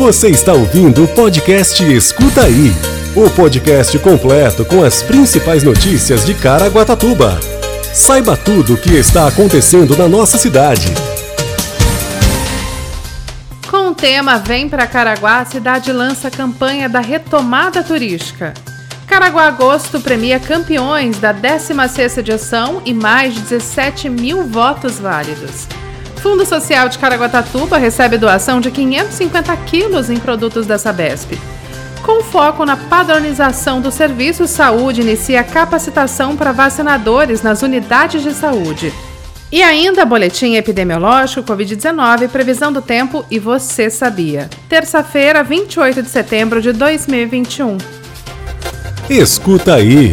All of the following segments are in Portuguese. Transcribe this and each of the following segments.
Você está ouvindo o podcast Escuta Aí o podcast completo com as principais notícias de Caraguatatuba. Saiba tudo o que está acontecendo na nossa cidade. Com o tema Vem para Caraguá, a cidade lança a campanha da retomada turística. Caraguá Agosto premia campeões da 16ª edição e mais de 17 mil votos válidos. Fundo Social de Caraguatatuba recebe doação de 550 quilos em produtos da Sabesp. Com foco na padronização do serviço, saúde inicia capacitação para vacinadores nas unidades de saúde. E ainda boletim epidemiológico Covid-19, previsão do tempo e você sabia. Terça-feira, 28 de setembro de 2021. Escuta aí.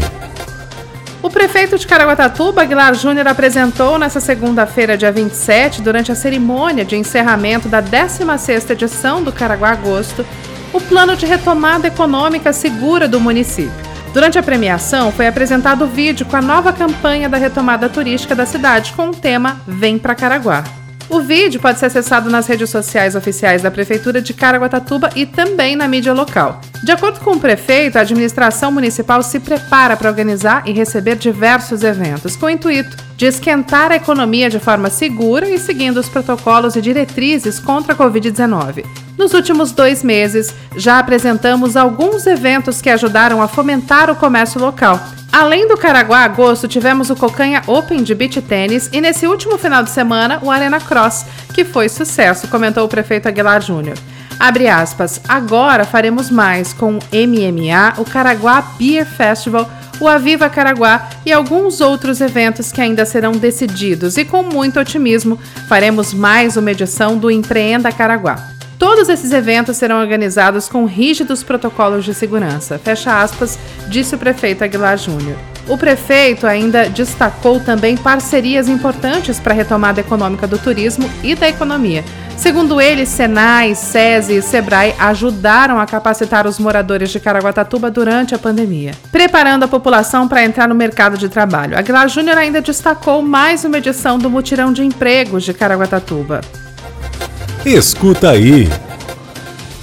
O prefeito de Caraguatatuba, Aguilar Júnior, apresentou nesta segunda-feira, dia 27, durante a cerimônia de encerramento da 16ª edição do Caraguá Agosto, o plano de retomada econômica segura do município. Durante a premiação, foi apresentado o vídeo com a nova campanha da retomada turística da cidade com o tema Vem para Caraguá. O vídeo pode ser acessado nas redes sociais oficiais da Prefeitura de Caraguatatuba e também na mídia local. De acordo com o prefeito, a administração municipal se prepara para organizar e receber diversos eventos, com o intuito de esquentar a economia de forma segura e seguindo os protocolos e diretrizes contra a Covid-19. Nos últimos dois meses, já apresentamos alguns eventos que ajudaram a fomentar o comércio local. Além do Caraguá Agosto, tivemos o Cocanha Open de Beach Tênis e nesse último final de semana o Arena Cross, que foi sucesso, comentou o prefeito Aguilar Júnior. Abre aspas, agora faremos mais com o MMA, o Caraguá Beer Festival, o Aviva Caraguá e alguns outros eventos que ainda serão decididos e com muito otimismo faremos mais uma edição do Empreenda Caraguá. Todos esses eventos serão organizados com rígidos protocolos de segurança. Fecha aspas, disse o prefeito Aguilar Júnior. O prefeito ainda destacou também parcerias importantes para a retomada econômica do turismo e da economia. Segundo ele, Senai, SESI e Sebrae ajudaram a capacitar os moradores de Caraguatatuba durante a pandemia, preparando a população para entrar no mercado de trabalho. Aguilar Júnior ainda destacou mais uma edição do Mutirão de Empregos de Caraguatatuba. Escuta aí.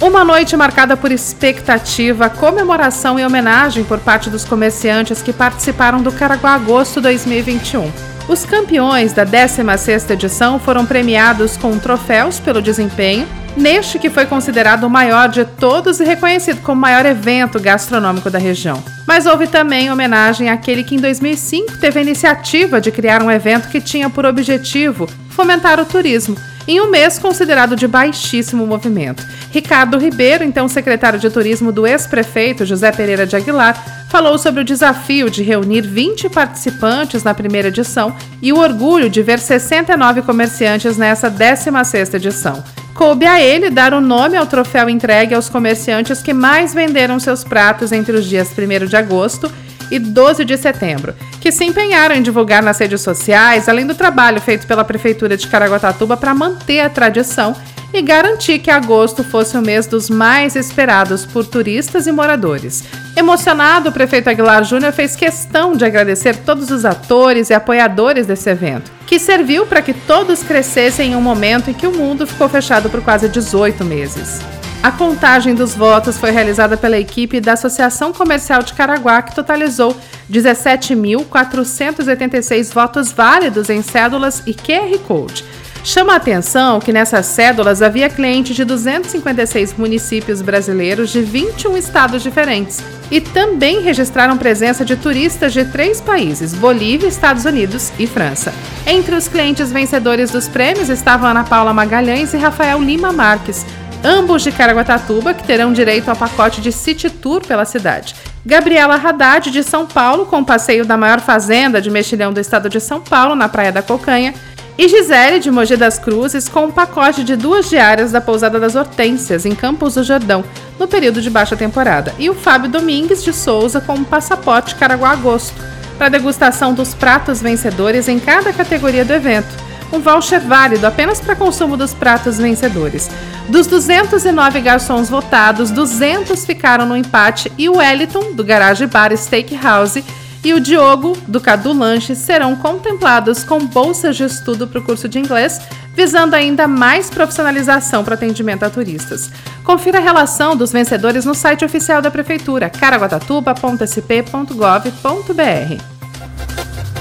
Uma noite marcada por expectativa, comemoração e homenagem por parte dos comerciantes que participaram do Caraguá Agosto 2021. Os campeões da 16ª edição foram premiados com troféus pelo desempenho, neste que foi considerado o maior de todos e reconhecido como o maior evento gastronômico da região. Mas houve também homenagem àquele que em 2005 teve a iniciativa de criar um evento que tinha por objetivo fomentar o turismo em um mês considerado de baixíssimo movimento. Ricardo Ribeiro, então secretário de Turismo do ex-prefeito José Pereira de Aguilar, falou sobre o desafio de reunir 20 participantes na primeira edição e o orgulho de ver 69 comerciantes nessa 16ª edição. Coube a ele dar o nome ao troféu entregue aos comerciantes que mais venderam seus pratos entre os dias 1 de agosto e 12 de setembro, que se empenharam em divulgar nas redes sociais, além do trabalho feito pela Prefeitura de Caraguatatuba para manter a tradição e garantir que agosto fosse o mês dos mais esperados por turistas e moradores. Emocionado, o prefeito Aguilar Júnior fez questão de agradecer todos os atores e apoiadores desse evento, que serviu para que todos crescessem em um momento em que o mundo ficou fechado por quase 18 meses. A contagem dos votos foi realizada pela equipe da Associação Comercial de Caraguá, que totalizou 17.486 votos válidos em cédulas e QR Code. Chama a atenção que nessas cédulas havia clientes de 256 municípios brasileiros de 21 estados diferentes e também registraram presença de turistas de três países: Bolívia, Estados Unidos e França. Entre os clientes vencedores dos prêmios estavam Ana Paula Magalhães e Rafael Lima Marques ambos de Caraguatatuba, que terão direito ao pacote de City Tour pela cidade. Gabriela Haddad, de São Paulo, com passeio da maior fazenda de mexilhão do estado de São Paulo, na Praia da Cocanha. E Gisele, de Mogi das Cruzes, com um pacote de duas diárias da Pousada das Hortênsias, em Campos do Jordão, no período de baixa temporada. E o Fábio Domingues, de Souza, com um passaporte Caraguá Agosto, para degustação dos pratos vencedores em cada categoria do evento um voucher válido apenas para consumo dos pratos vencedores. Dos 209 garçons votados, 200 ficaram no empate e o Wellington, do Garage Bar Steakhouse, e o Diogo, do Cadu Lanche, serão contemplados com bolsas de estudo para o curso de inglês, visando ainda mais profissionalização para atendimento a turistas. Confira a relação dos vencedores no site oficial da Prefeitura, caraguatatuba.sp.gov.br.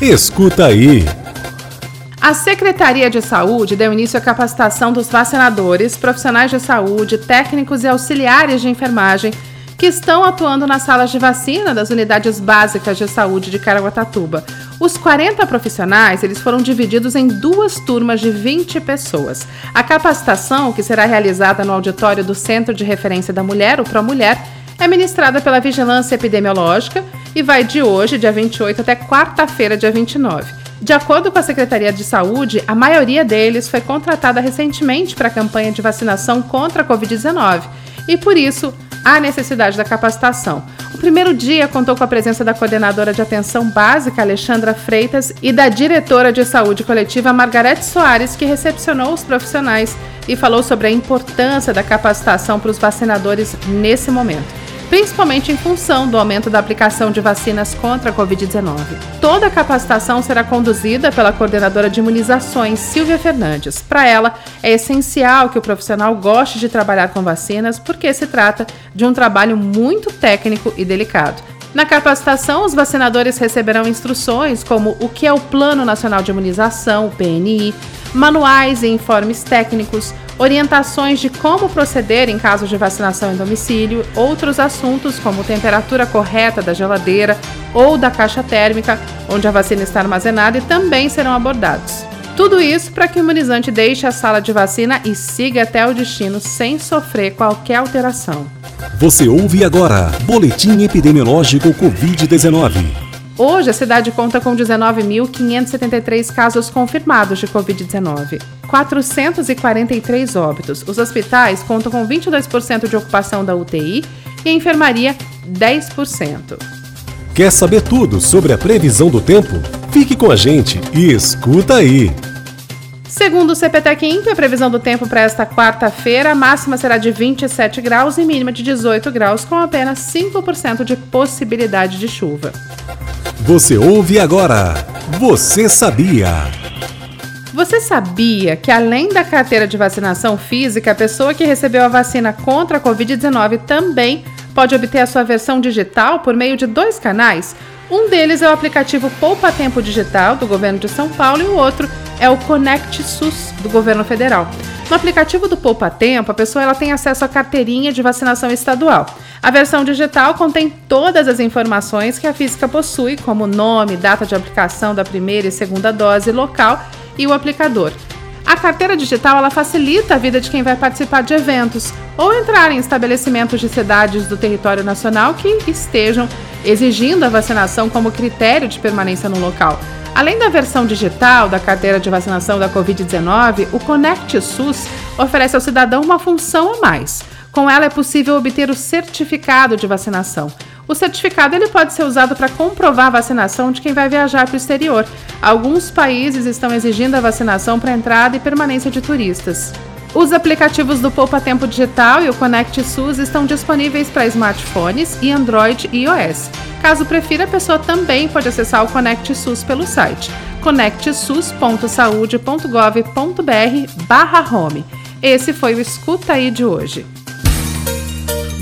Escuta aí! A Secretaria de Saúde deu início à capacitação dos vacinadores, profissionais de saúde, técnicos e auxiliares de enfermagem que estão atuando nas salas de vacina das unidades básicas de saúde de Caraguatatuba. Os 40 profissionais eles foram divididos em duas turmas de 20 pessoas. A capacitação, que será realizada no auditório do Centro de Referência da Mulher, o ProMulher, é ministrada pela Vigilância Epidemiológica e vai de hoje, dia 28, até quarta-feira, dia 29. De acordo com a Secretaria de Saúde, a maioria deles foi contratada recentemente para a campanha de vacinação contra a Covid-19 e, por isso, a necessidade da capacitação. O primeiro dia contou com a presença da coordenadora de atenção básica, Alexandra Freitas, e da diretora de saúde coletiva, Margarete Soares, que recepcionou os profissionais e falou sobre a importância da capacitação para os vacinadores nesse momento principalmente em função do aumento da aplicação de vacinas contra a Covid-19. Toda a capacitação será conduzida pela coordenadora de imunizações, Silvia Fernandes. Para ela, é essencial que o profissional goste de trabalhar com vacinas, porque se trata de um trabalho muito técnico e delicado. Na capacitação, os vacinadores receberão instruções como o que é o Plano Nacional de Imunização, o PNI, manuais e informes técnicos, orientações de como proceder em caso de vacinação em domicílio, outros assuntos como temperatura correta da geladeira ou da caixa térmica onde a vacina está armazenada também serão abordados. Tudo isso para que o imunizante deixe a sala de vacina e siga até o destino sem sofrer qualquer alteração. Você ouve agora Boletim Epidemiológico Covid-19. Hoje, a cidade conta com 19.573 casos confirmados de Covid-19, 443 óbitos. Os hospitais contam com 22% de ocupação da UTI e a enfermaria 10%. Quer saber tudo sobre a previsão do tempo? Fique com a gente e escuta aí! Segundo o CPTEC Imp, a previsão do tempo para esta quarta-feira, a máxima será de 27 graus e mínima de 18 graus, com apenas 5% de possibilidade de chuva. Você ouve agora. Você sabia? Você sabia que além da carteira de vacinação física, a pessoa que recebeu a vacina contra a Covid-19 também pode obter a sua versão digital por meio de dois canais? Um deles é o aplicativo Poupa Tempo Digital do governo de São Paulo e o outro é o Connect SUS do governo federal. No aplicativo do Poupa Tempo, a pessoa ela tem acesso à carteirinha de vacinação estadual. A versão digital contém todas as informações que a física possui, como nome, data de aplicação da primeira e segunda dose, local e o aplicador. A carteira digital ela facilita a vida de quem vai participar de eventos ou entrar em estabelecimentos de cidades do território nacional que estejam exigindo a vacinação como critério de permanência no local. Além da versão digital da carteira de vacinação da Covid-19, o Connect SUS oferece ao cidadão uma função a mais com ela é possível obter o certificado de vacinação. O certificado ele pode ser usado para comprovar a vacinação de quem vai viajar para o exterior. Alguns países estão exigindo a vacinação para entrada e permanência de turistas. Os aplicativos do Poupa Tempo Digital e o Connect SUS estão disponíveis para smartphones e Android e iOS. Caso prefira, a pessoa também pode acessar o Connect SUS pelo site connectsus.saude.gov.br/home. Esse foi o Escuta aí de hoje.